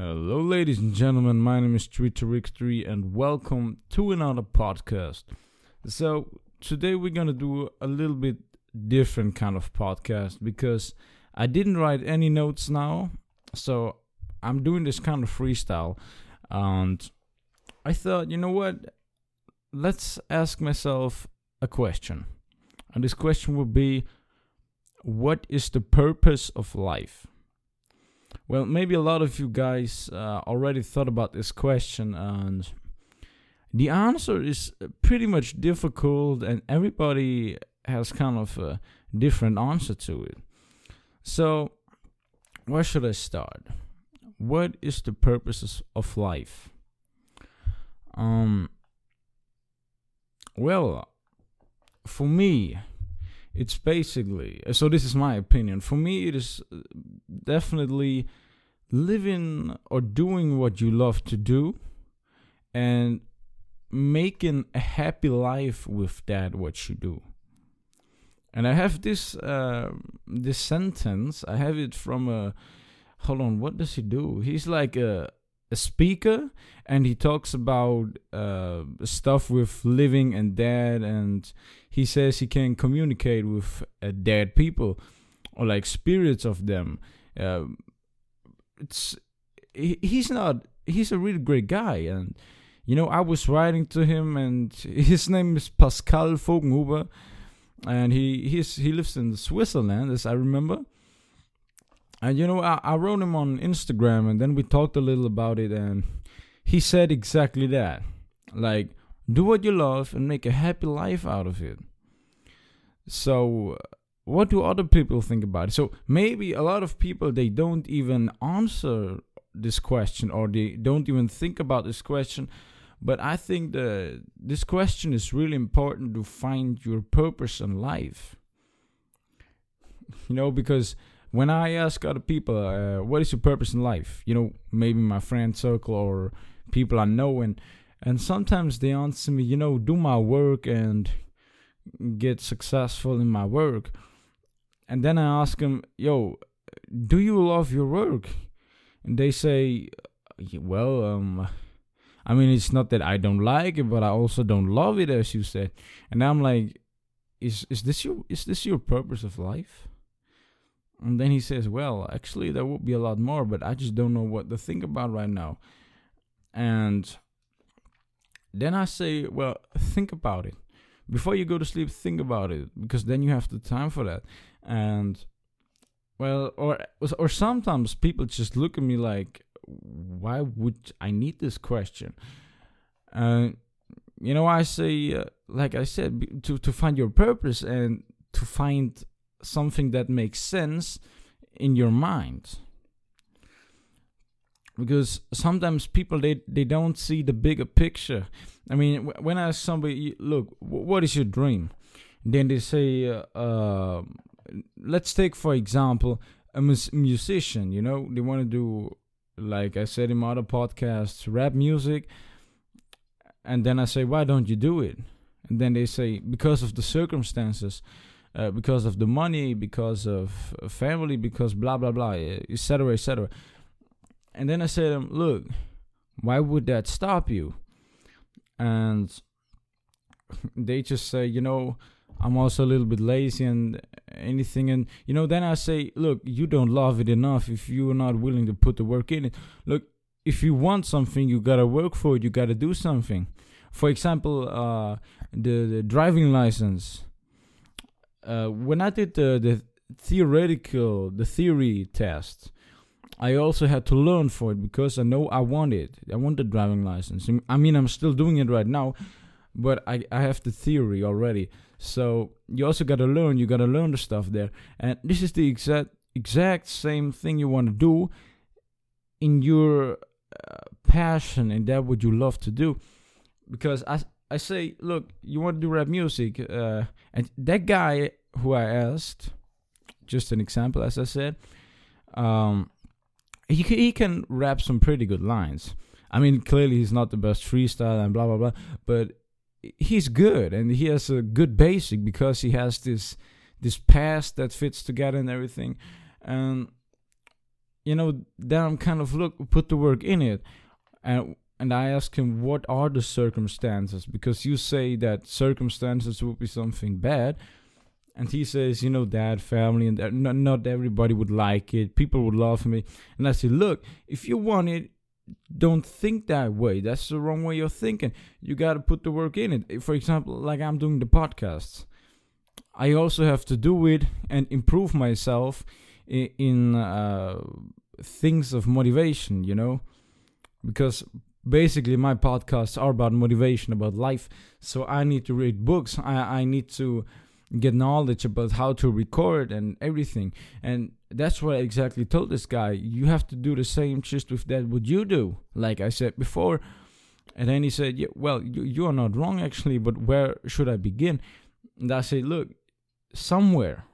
Hello, ladies and gentlemen. My name is Tweeterick3, and welcome to another podcast. So, today we're gonna do a little bit different kind of podcast because I didn't write any notes now, so I'm doing this kind of freestyle. And I thought, you know what? Let's ask myself a question. And this question would be What is the purpose of life? Well, maybe a lot of you guys uh, already thought about this question, and the answer is pretty much difficult, and everybody has kind of a different answer to it. So, where should I start? What is the purpose of life? Um, well, for me, it's basically so this is my opinion. For me it is uh, definitely living or doing what you love to do and making a happy life with that what you do. And i have this uh, this sentence. I have it from a hold on what does he do? He's like a a speaker and he talks about uh, stuff with living and dead and he says he can communicate with uh, dead people or like spirits of them. Uh, it's he's not he's a really great guy and you know i was writing to him and his name is pascal voggenhuber and he he's he lives in switzerland as i remember and you know, I, I wrote him on Instagram and then we talked a little about it and he said exactly that. Like, do what you love and make a happy life out of it. So, uh, what do other people think about it? So, maybe a lot of people they don't even answer this question or they don't even think about this question. But I think that this question is really important to find your purpose in life. You know, because when I ask other people, uh, what is your purpose in life? You know, maybe my friend circle or people I know, and and sometimes they answer me, you know, do my work and get successful in my work. And then I ask them, yo, do you love your work? And they say, well, um, I mean, it's not that I don't like it, but I also don't love it, as you said. And I'm like, is is this your is this your purpose of life? And then he says, Well, actually, there would be a lot more, but I just don't know what to think about right now. And then I say, Well, think about it. Before you go to sleep, think about it, because then you have the time for that. And, well, or, or sometimes people just look at me like, Why would I need this question? Uh, you know, I say, uh, like I said, to, to find your purpose and to find something that makes sense in your mind. Because sometimes people they, they don't see the bigger picture. I mean when i ask somebody look what is your dream? Then they say uh, uh, let's take for example a mus- musician you know? They want to do like i said in my other podcasts rap music. And then i say why don't you do it? And then they say because of the circumstances uh, because of the money, because of family, because blah blah blah, etc. etc. And then I said, "Look, why would that stop you?" And they just say, "You know." I'm also a little bit lazy and anything. And, you know, then I say, look, you don't love it enough if you're not willing to put the work in it. Look, if you want something, you gotta work for it, you gotta do something. For example, uh, the, the driving license uh, when I did the, the theoretical, the theory test, I also had to learn for it because I know I want it. I want the driving license. I mean, I'm still doing it right now, but I, I have the theory already. So you also got to learn. You got to learn the stuff there. And this is the exact exact same thing you want to do in your uh, passion and that what you love to do. Because I I say, look, you want to do rap music, uh, and that guy who I asked, just an example, as I said, um, he he can rap some pretty good lines. I mean, clearly he's not the best freestyle and blah blah blah, but he's good and he has a good basic because he has this this past that fits together and everything. And you know, then I'm kind of look put the work in it, and and I ask him what are the circumstances because you say that circumstances would be something bad, and he says, you know, dad, family, and that not, not everybody would like it. People would love me, and I say, look, if you want it, don't think that way. That's the wrong way of thinking. You got to put the work in it. For example, like I'm doing the podcasts. I also have to do it and improve myself in, in uh, things of motivation, you know, because basically my podcasts are about motivation, about life. So I need to read books. I, I need to get knowledge about how to record and everything. And that's what I exactly told this guy. You have to do the same just with that what you do, like I said before. And then he said, yeah, well, you, you are not wrong actually, but where should I begin? And I said, look, somewhere.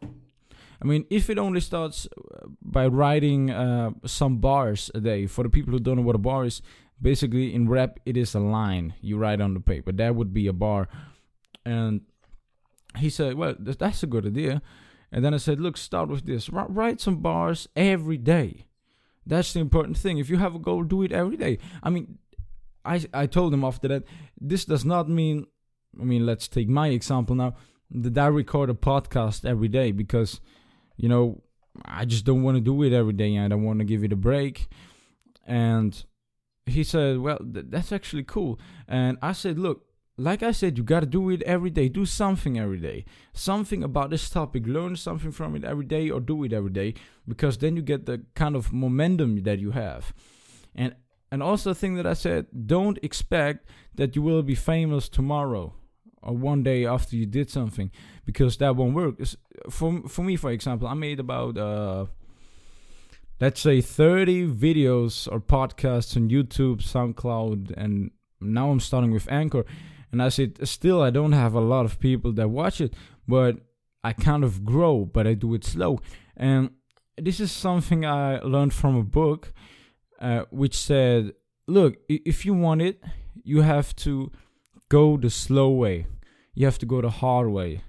I mean, if it only starts uh, by writing uh, some bars a day, for the people who don't know what a bar is, basically in rap, it is a line you write on the paper. That would be a bar. And he said, well, that's a good idea. And then I said, look, start with this. write some bars every day. That's the important thing. If you have a goal, do it every day. I mean, I, I told him after that, this does not mean, I mean, let's take my example now that I record a podcast every day because, you know, I just don't want to do it every day and I don't want to give it a break. And he said, Well, th- that's actually cool. And I said, Look, like I said, you got to do it every day. Do something every day. Something about this topic. Learn something from it every day or do it every day because then you get the kind of momentum that you have. And and also the thing that I said, don't expect that you will be famous tomorrow or one day after you did something because that won't work. For for me, for example, I made about uh, let's say 30 videos or podcasts on YouTube, SoundCloud, and now I'm starting with Anchor. And I said, still, I don't have a lot of people that watch it, but I kind of grow, but I do it slow. And this is something I learned from a book, uh, which said, look, if you want it, you have to go the slow way you have to go the hard way.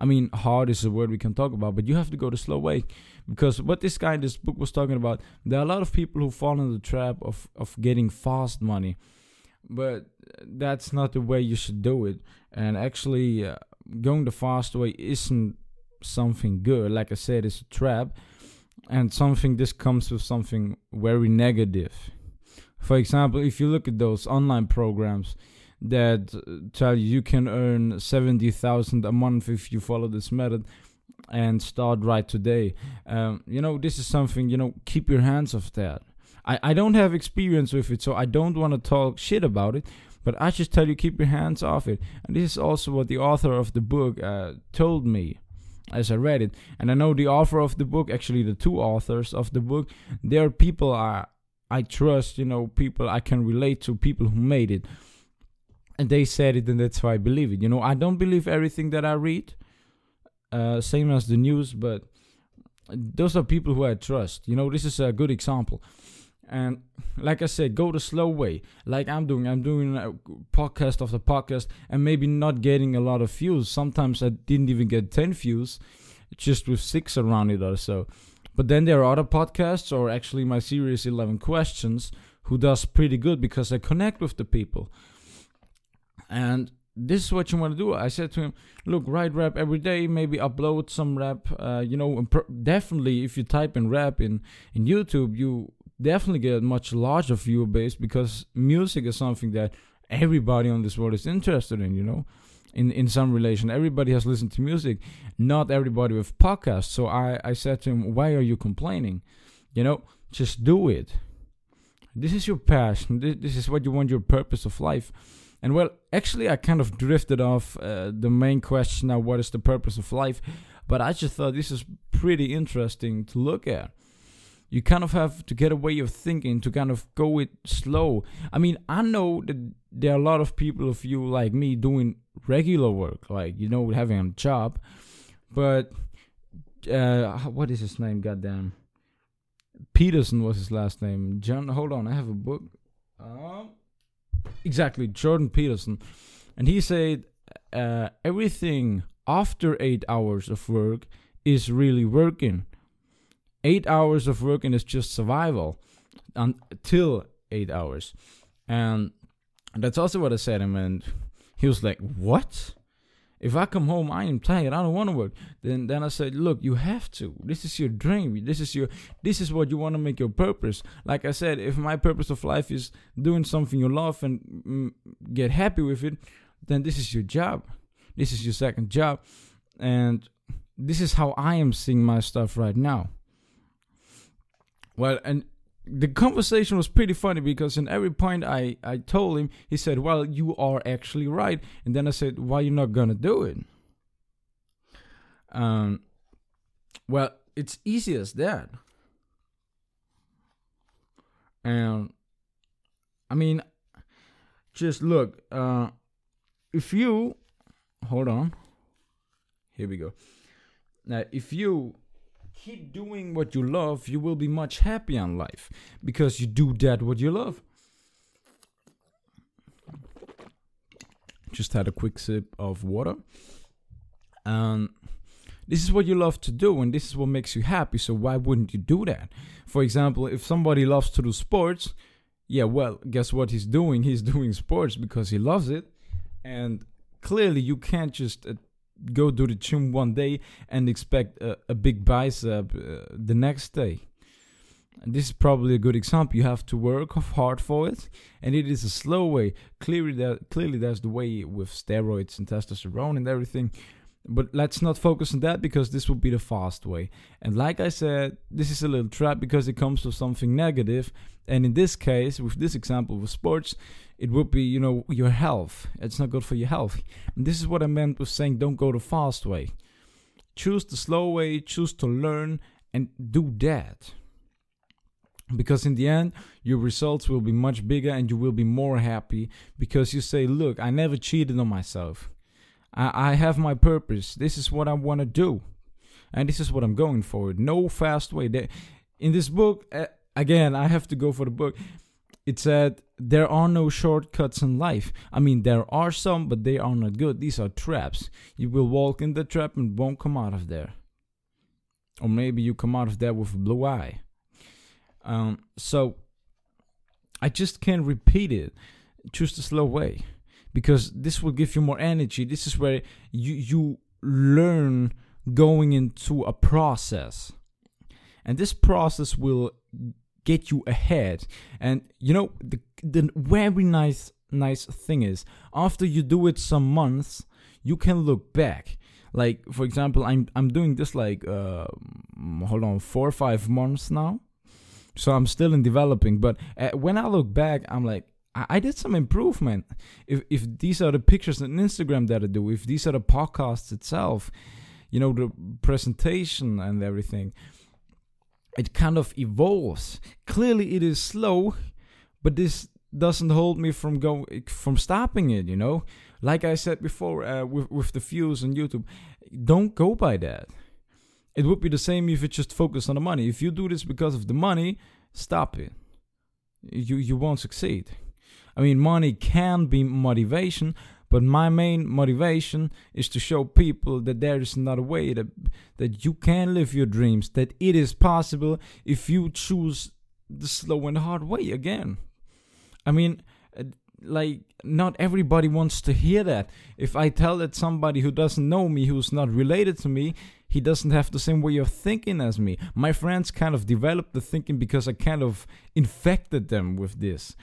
I mean, hard is a word we can talk about, but you have to go the slow way. Because what this guy in this book was talking about, there are a lot of people who fall into the trap of, of getting fast money. But that's not the way you should do it. And actually, uh, going the fast way isn't something good. Like I said, it's a trap. And something, this comes with something very negative. For example, if you look at those online programs, that tell you you can earn 70,000 a month if you follow this method and start right today. Um, you know, this is something, you know, keep your hands off that. I, I don't have experience with it, so I don't want to talk shit about it, but I just tell you, keep your hands off it. And this is also what the author of the book uh, told me as I read it. And I know the author of the book, actually, the two authors of the book, they're people I, I trust, you know, people I can relate to, people who made it and they said it, and that's why I believe it. You know, I don't believe everything that I read, uh, same as the news, but those are people who I trust. You know, this is a good example. And like I said, go the slow way, like I'm doing. I'm doing a podcast after podcast, and maybe not getting a lot of views. Sometimes I didn't even get ten views, just with six around it or so. But then there are other podcasts, or actually my series Eleven Questions, who does pretty good because I connect with the people. And this is what you want to do. I said to him, look, write rap every day, maybe upload some rap. Uh, you know, definitely if you type in rap in, in YouTube, you definitely get a much larger viewer base because music is something that everybody on this world is interested in, you know, in, in some relation. Everybody has listened to music, not everybody with podcasts. So I, I said to him, why are you complaining? You know, just do it. This is your passion. This, this is what you want your purpose of life and well, actually, I kind of drifted off uh, the main question now what is the purpose of life? But I just thought this is pretty interesting to look at. You kind of have to get a way of thinking to kind of go it slow. I mean, I know that there are a lot of people of you like me doing regular work, like, you know, having a job. But uh, what is his name? Goddamn. Peterson was his last name. John, hold on, I have a book. Um, exactly Jordan Peterson, and he said uh, everything after eight hours of work is really working. eight hours of working is just survival until eight hours. And that's also what I said him. And he was like, What? If I come home, I am tired. I don't want to work. Then, then I said, look, you have to. This is your dream. This is your. This is what you want to make your purpose. Like I said, if my purpose of life is doing something you love and mm, get happy with it, then this is your job. This is your second job, and this is how I am seeing my stuff right now. Well, and the conversation was pretty funny because in every point I, I told him, he said, Well, you are actually right. And then I said, Why you're not gonna do it? Um well, it's easy as that. And I mean just look, uh if you hold on. Here we go. Now if you keep doing what you love, you will be much happier in life because you do that what you love. Just had a quick sip of water. Um, this is what you love to do, and this is what makes you happy. So why wouldn't you do that? For example, if somebody loves to do sports, yeah, well, guess what he's doing? He's doing sports because he loves it, and clearly you can't just uh, go to the gym one day and expect a, a big bicep uh, the next day. And this is probably a good example. You have to work hard for it, and it is a slow way. Clearly, that clearly that's the way with steroids and testosterone and everything. But let's not focus on that because this will be the fast way. And like I said, this is a little trap because it comes with something negative. And in this case, with this example with sports, it would be, you know, your health. It's not good for your health. And this is what I meant with saying don't go the fast way. Choose the slow way, choose to learn, and do that. Because in the end, your results will be much bigger and you will be more happy because you say, Look, I never cheated on myself. I, I have my purpose. This is what I want to do. And this is what I'm going for. No fast way. In this book, uh, again, I have to go for the book it said there are no shortcuts in life. I mean, there are some, but they are not good. These are traps. You will walk in the trap and won't come out of there. Or maybe you come out of there with a blue eye. Um, so I just can't repeat it. Choose the slow way because this will give you more energy. This is where you you learn going into a process, and this process will get you ahead. And you know, the the very nice nice thing is after you do it some months, you can look back. Like for example, I'm I'm doing this like uh, hold on four or five months now, so I'm still in developing. But uh, when I look back, I'm like. I, I did some improvement. If if these are the pictures on Instagram that I do, if these are the podcasts itself, you know, the presentation and everything, it kind of evolves. Clearly, it is slow, but this doesn't hold me from going from stopping it. You know, like I said before uh, with with the views on YouTube, don't go by that. It would be the same if you just focus on the money. If you do this because of the money, stop it. You you won't succeed. I mean, money can be motivation, but my main motivation is to show people that there is another way that that you can live your dreams, that it is possible if you choose the slow and hard way again. I mean, uh, like not everybody wants to hear that. If I tell that somebody who doesn't know me, who's not related to me, he doesn't have the same way of thinking as me. My friends kind of developed the thinking because I kind of infected them with this.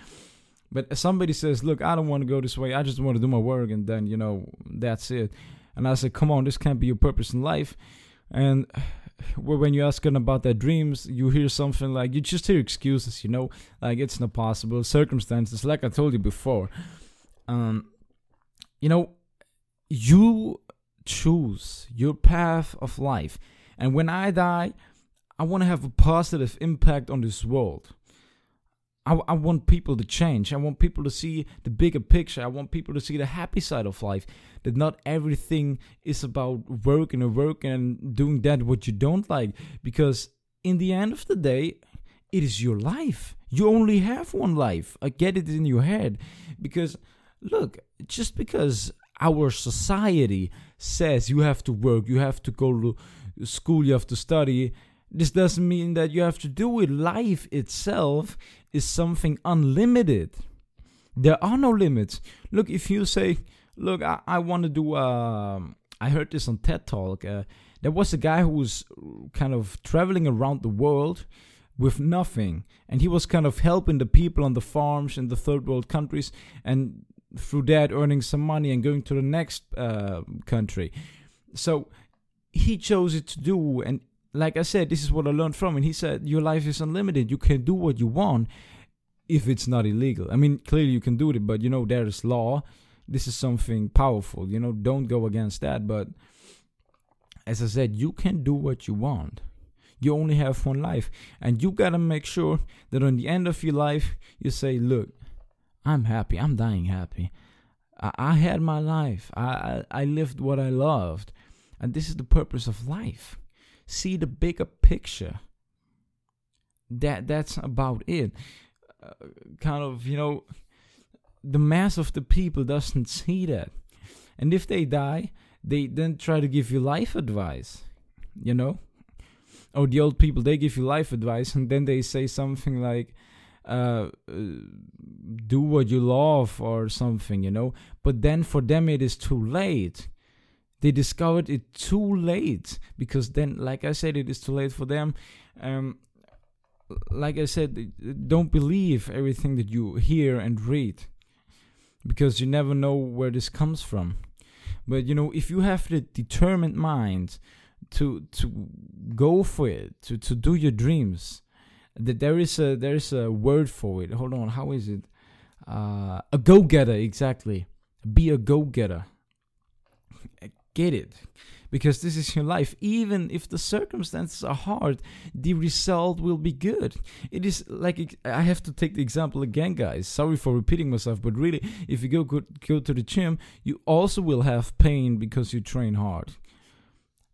But somebody says, "Look, I don't want to go this way. I just want to do my work, and then you know that's it." And I said, "Come on, this can't be your purpose in life." And when you're asking about their dreams, you hear something like you just hear excuses, you know, like it's not possible, circumstances, like I told you before. Um, you know, you choose your path of life, and when I die, I want to have a positive impact on this world. I, I want people to change. I want people to see the bigger picture. I want people to see the happy side of life. That not everything is about working and working and doing that what you don't like. Because in the end of the day, it is your life. You only have one life. I get it in your head. Because look, just because our society says you have to work, you have to go to school, you have to study, This doesn't mean that you have to do it. Life itself is something unlimited. There are no limits. Look, if you say, "Look, I, I want to do," um, I heard this on TED Talk. Uh, there was a guy who was kind of traveling around the world with nothing, and he was kind of helping the people on the farms in the third world countries, and through that earning some money and going to the next uh, country. So he chose it to do, and like I said, this is what I learned from him. He said, Your life is unlimited. You can do what you want if it's not illegal. I mean, clearly you can do it, but you know, there is law. This is something powerful. You know, don't go against that. But as I said, you can do what you want. You only have one life. And you gotta make sure that on the end of your life, you say, Look, I'm happy. I'm dying happy. I, I had my life. I, I, I lived what I loved. And this is the purpose of life. See the bigger picture. That that's about it. Uh, kind of, you know, the mass of the people doesn't see that. And if they die, they then try to give you life advice, you know? Or the old people, they give you life advice and then they say something like, uh, do what you love or something, you know? But then for them, it is too late. They discovered it too late because then, like I said, it is too late for them. Um, like I said, don't believe everything that you hear and read because you never know where this comes from. But you know, if you have the determined mind to to go for it, to to do your dreams, that there is a there is a word for it. Hold on, how is it? Uh, a go getter, exactly. Be a go getter. Get it because this is your life. Even if the circumstances are hard, the result will be good. It is like I have to take the example again, guys. Sorry for repeating myself, but really, if you go go, go to the gym, you also will have pain because you train hard.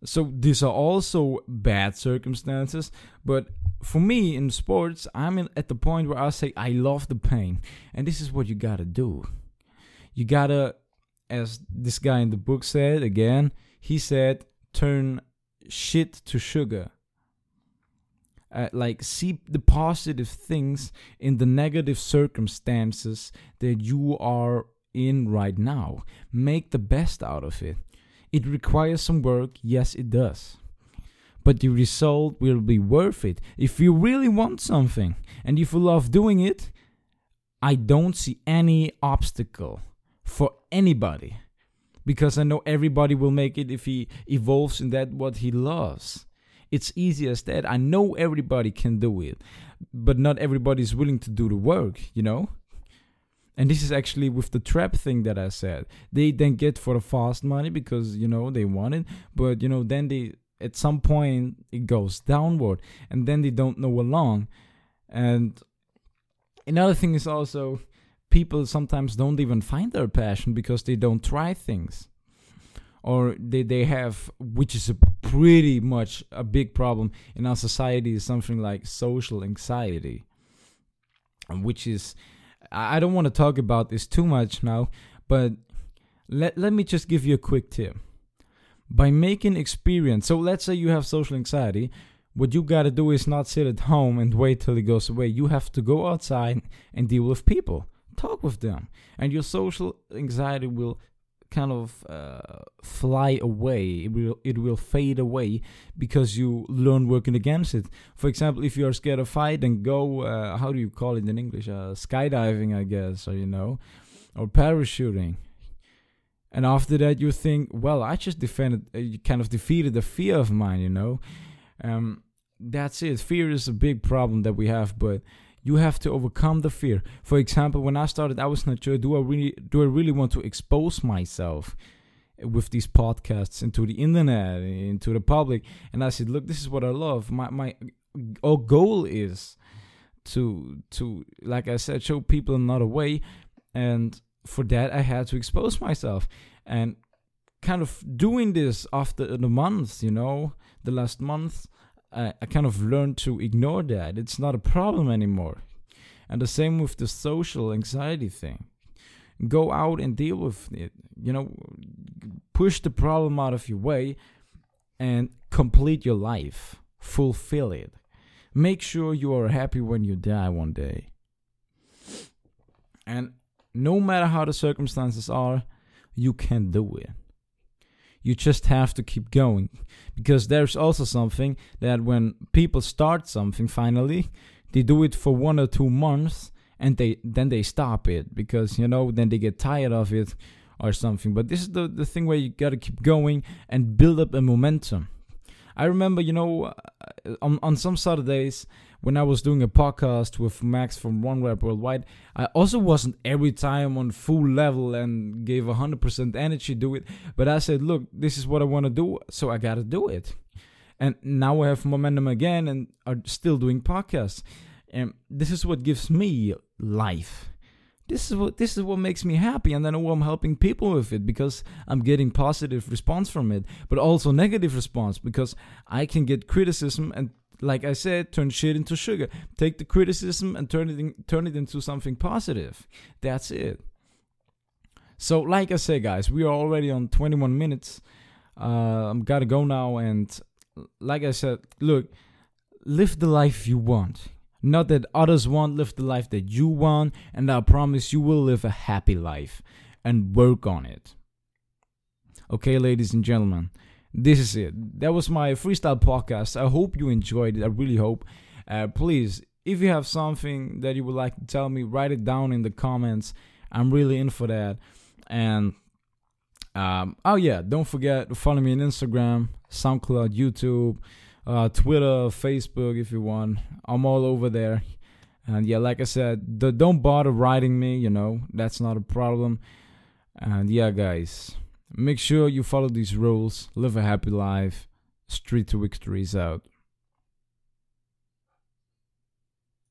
So these are also bad circumstances, but for me in sports, I'm in, at the point where I say I love the pain, and this is what you gotta do. You gotta, as this guy in the book said again, he said, turn shit to sugar. Uh, like see the positive things in the negative circumstances that you are in right now. Make the best out of it. It requires some work, yes, it does. But the result will be worth it. If you really want something and if you love doing it, I don't see any obstacle for anybody because I know everybody will make it if he evolves in that what he loves. It's easy as that. I know everybody can do it, but not everybody is willing to do the work, you know? And this is actually with the trap thing that I said. They then get for the fast money because, you know, they want it, but, you know, then they, at some point, it goes downward and then they don't know along. And another thing is also, people sometimes don't even find their passion because they don't try things. Or they, they have which is a pretty much a big problem in our society is something like social anxiety which is i don't want to talk about this too much now but let, let me just give you a quick tip. By making experience so let's say you have social anxiety what you got to do is not sit at home and wait till it goes away. You have to go outside and deal with people talk with them. And your social anxiety will kind of uh, fly away. It will it will fade away because you learn working against it. For example if you are scared of fight then go uh, how do you call it in english? Uh, skydiving i guess or you know or parachuting. And after that you think well i just defended uh, you kind of defeated the fear of mine you know? Um, that's it. Fear is a big problem that we have but you have to overcome the fear. For example, when I started, I was not sure do I really do I really want to expose myself with these podcasts into the internet, into the public? And I said, look, this is what I love. My my our goal is to to like I said, show people another way, and for that I had to expose myself and kind of doing this after the month, you know, the last month I, I kind of learned to ignore that. It's not a problem anymore. And the same with the social anxiety thing. Go out and deal with it. You know, push the problem out of your way and complete your life. fulfill it. Make sure you are happy when you die one day. And no matter how the circumstances are, you can do it. You just have to keep going. Because there's also something that when people start something finally, they do it for one or two months and they then they stop it because you know then they get tired of it or something. But this is the, the thing where you gotta keep going and build up a momentum. I remember, you know, uh, on, on some Saturdays when I was doing a podcast with Max from One Rep Worldwide, I also wasn't every time on full level and gave 100% energy to it. But I said, look, this is what I want to do, so I got to do it. And now I have momentum again and are still doing podcasts. And this is what gives me life. This is what this is what makes me happy, and then I'm helping people with it because I'm getting positive response from it, but also negative response because I can get criticism and like I said, turn shit into sugar. Take the criticism and turn it in, turn it into something positive. That's it. So, like I said, guys, we are already on 21 minutes. Uh, I'm gotta go now, and like I said, look, live the life you want. Not that others want, live the life that you want, and I promise you will live a happy life and work on it. Okay, ladies and gentlemen, this is it. That was my freestyle podcast. I hope you enjoyed it. I really hope. Uh, please, if you have something that you would like to tell me, write it down in the comments. I'm really in for that. And um, oh yeah, don't forget to follow me on Instagram, SoundCloud, YouTube, uh, Twitter, Facebook if you want. I'm all over there. And yeah, like I said, the, don't bother writing me. You know that's not a problem. And yeah, guys. Make sure you follow these rules, live a happy life. Street to victory is out.